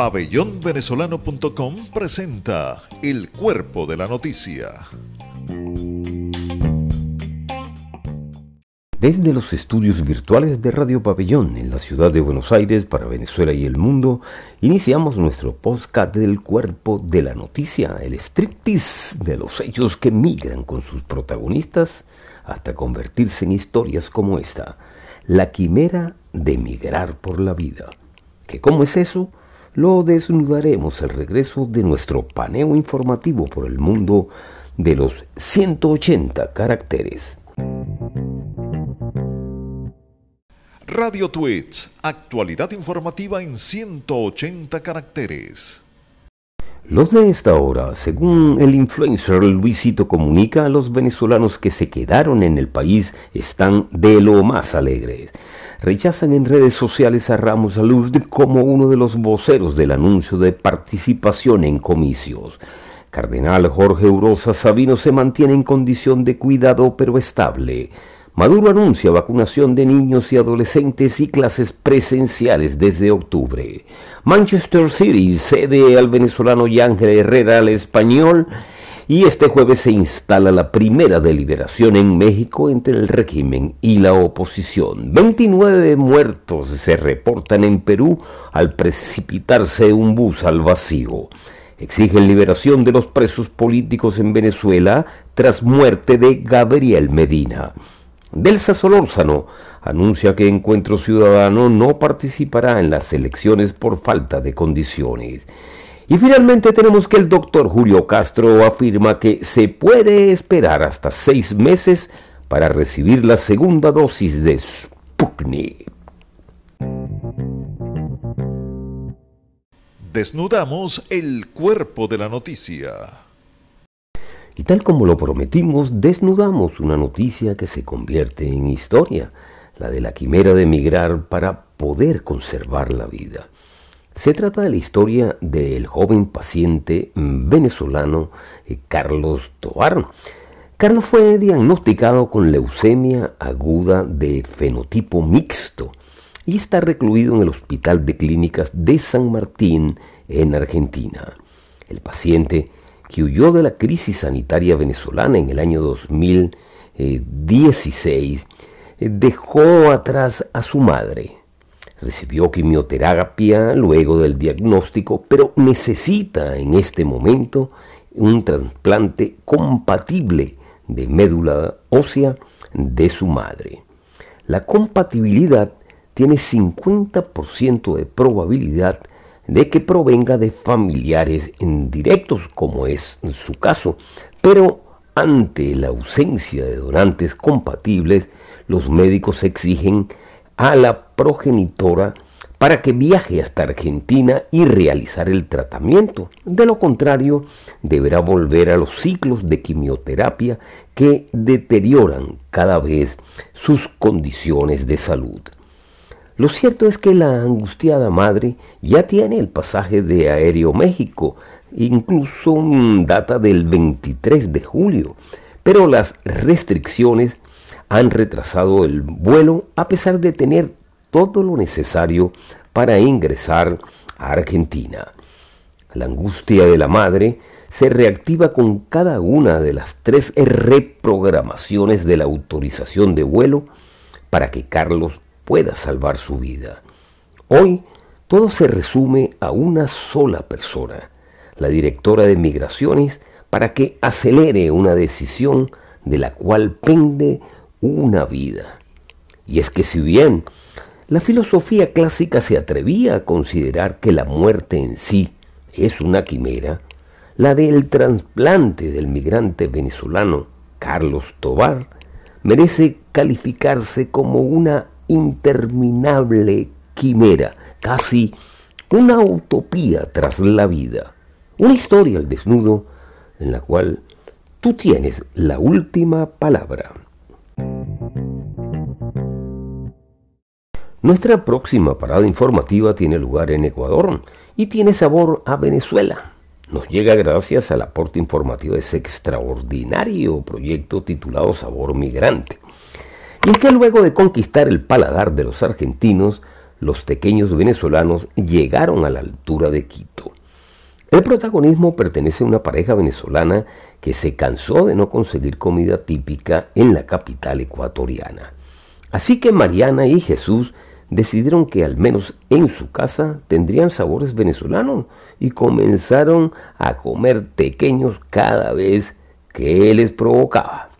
Pabellonvenezolano.com presenta El Cuerpo de la Noticia. Desde los estudios virtuales de Radio Pabellón en la ciudad de Buenos Aires para Venezuela y el mundo, iniciamos nuestro podcast del cuerpo de la noticia, el striptease de los hechos que migran con sus protagonistas hasta convertirse en historias como esta, la quimera de migrar por la vida. ¿Qué cómo es eso? lo desnudaremos al regreso de nuestro paneo informativo por el mundo de los 180 caracteres. Radio Tweets, actualidad informativa en 180 caracteres. Los de esta hora, según el influencer Luisito Comunica, los venezolanos que se quedaron en el país están de lo más alegres rechazan en redes sociales a Ramos Salud como uno de los voceros del anuncio de participación en comicios. Cardenal Jorge Urosa Sabino se mantiene en condición de cuidado pero estable. Maduro anuncia vacunación de niños y adolescentes y clases presenciales desde octubre. Manchester City cede al venezolano Yángel Herrera al español y este jueves se instala la primera deliberación en México entre el régimen y la oposición. 29 muertos se reportan en Perú al precipitarse un bus al vacío. Exigen liberación de los presos políticos en Venezuela tras muerte de Gabriel Medina. Delsa Solórzano anuncia que Encuentro Ciudadano no participará en las elecciones por falta de condiciones. Y finalmente tenemos que el doctor Julio Castro afirma que se puede esperar hasta seis meses para recibir la segunda dosis de Sputnik. Desnudamos el cuerpo de la noticia. Y tal como lo prometimos, desnudamos una noticia que se convierte en historia, la de la quimera de emigrar para poder conservar la vida. Se trata de la historia del joven paciente venezolano eh, Carlos Tobar. Carlos fue diagnosticado con leucemia aguda de fenotipo mixto y está recluido en el Hospital de Clínicas de San Martín en Argentina. El paciente, que huyó de la crisis sanitaria venezolana en el año 2016, eh, dejó atrás a su madre, Recibió quimioterapia luego del diagnóstico, pero necesita en este momento un trasplante compatible de médula ósea de su madre. La compatibilidad tiene 50% de probabilidad de que provenga de familiares indirectos, como es su caso, pero ante la ausencia de donantes compatibles, los médicos exigen a la progenitora para que viaje hasta Argentina y realizar el tratamiento. De lo contrario, deberá volver a los ciclos de quimioterapia que deterioran cada vez sus condiciones de salud. Lo cierto es que la angustiada madre ya tiene el pasaje de Aéreo México, incluso data del 23 de julio, pero las restricciones han retrasado el vuelo a pesar de tener todo lo necesario para ingresar a Argentina. La angustia de la madre se reactiva con cada una de las tres reprogramaciones de la autorización de vuelo para que Carlos pueda salvar su vida. Hoy todo se resume a una sola persona, la directora de migraciones, para que acelere una decisión de la cual pende una vida. Y es que si bien la filosofía clásica se atrevía a considerar que la muerte en sí es una quimera, la del trasplante del migrante venezolano Carlos Tobar merece calificarse como una interminable quimera, casi una utopía tras la vida, una historia al desnudo en la cual tú tienes la última palabra. Nuestra próxima parada informativa tiene lugar en Ecuador y tiene sabor a Venezuela. Nos llega gracias al aporte informativo de ese extraordinario proyecto titulado Sabor Migrante. Y es que luego de conquistar el paladar de los argentinos, los pequeños venezolanos llegaron a la altura de Quito. El protagonismo pertenece a una pareja venezolana que se cansó de no conseguir comida típica en la capital ecuatoriana. Así que Mariana y Jesús decidieron que al menos en su casa tendrían sabores venezolanos y comenzaron a comer pequeños cada vez que les provocaba.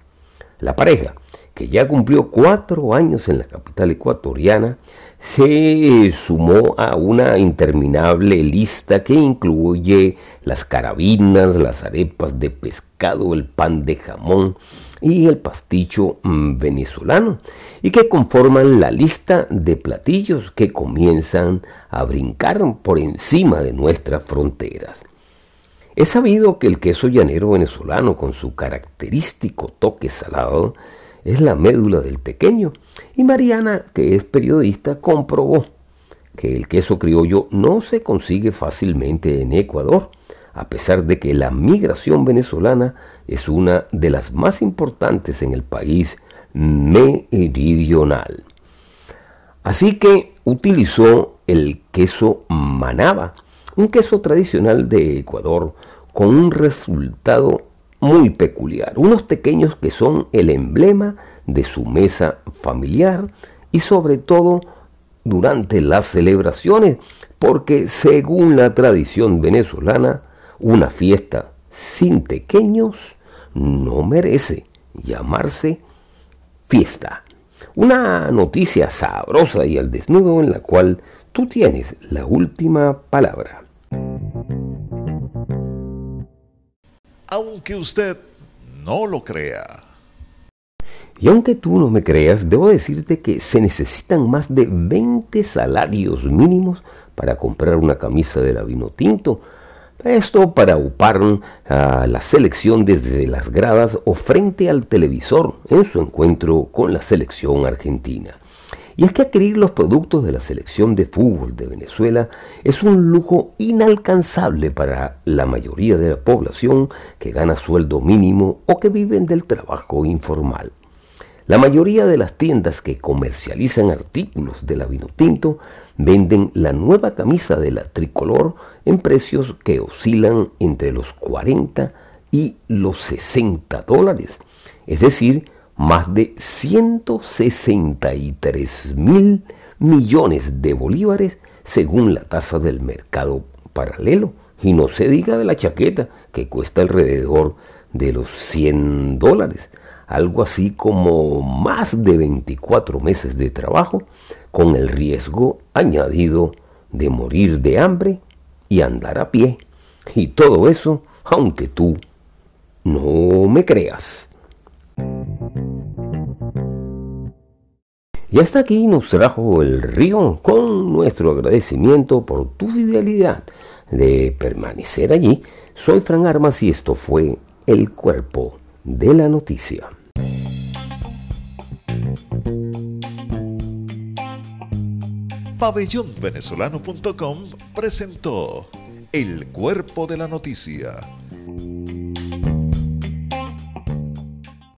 La pareja, que ya cumplió cuatro años en la capital ecuatoriana, se sumó a una interminable lista que incluye las carabinas, las arepas de pescado, el pan de jamón y el pasticho mm, venezolano, y que conforman la lista de platillos que comienzan a brincar por encima de nuestras fronteras. Es sabido que el queso llanero venezolano, con su característico toque salado, es la médula del tequeño. Y Mariana, que es periodista, comprobó que el queso criollo no se consigue fácilmente en Ecuador, a pesar de que la migración venezolana es una de las más importantes en el país meridional. Así que utilizó el queso manaba, un queso tradicional de Ecuador con un resultado muy peculiar, unos pequeños que son el emblema de su mesa familiar y sobre todo durante las celebraciones, porque según la tradición venezolana, una fiesta sin pequeños no merece llamarse fiesta. Una noticia sabrosa y al desnudo en la cual tú tienes la última palabra. Aunque usted no lo crea. Y aunque tú no me creas, debo decirte que se necesitan más de 20 salarios mínimos para comprar una camisa de la vino tinto. Esto para upar a la selección desde las gradas o frente al televisor en su encuentro con la selección argentina. Y es que adquirir los productos de la selección de fútbol de Venezuela es un lujo inalcanzable para la mayoría de la población que gana sueldo mínimo o que viven del trabajo informal. La mayoría de las tiendas que comercializan artículos de la vino tinto venden la nueva camisa de la tricolor en precios que oscilan entre los 40 y los 60 dólares, es decir, más de 163 mil millones de bolívares según la tasa del mercado paralelo. Y no se diga de la chaqueta, que cuesta alrededor de los 100 dólares. Algo así como más de 24 meses de trabajo, con el riesgo añadido de morir de hambre y andar a pie. Y todo eso, aunque tú no me creas. Y hasta aquí nos trajo el río con nuestro agradecimiento por tu fidelidad de permanecer allí. Soy Fran Armas y esto fue El Cuerpo de la Noticia. Pabellonvenezolano.com presentó El Cuerpo de la Noticia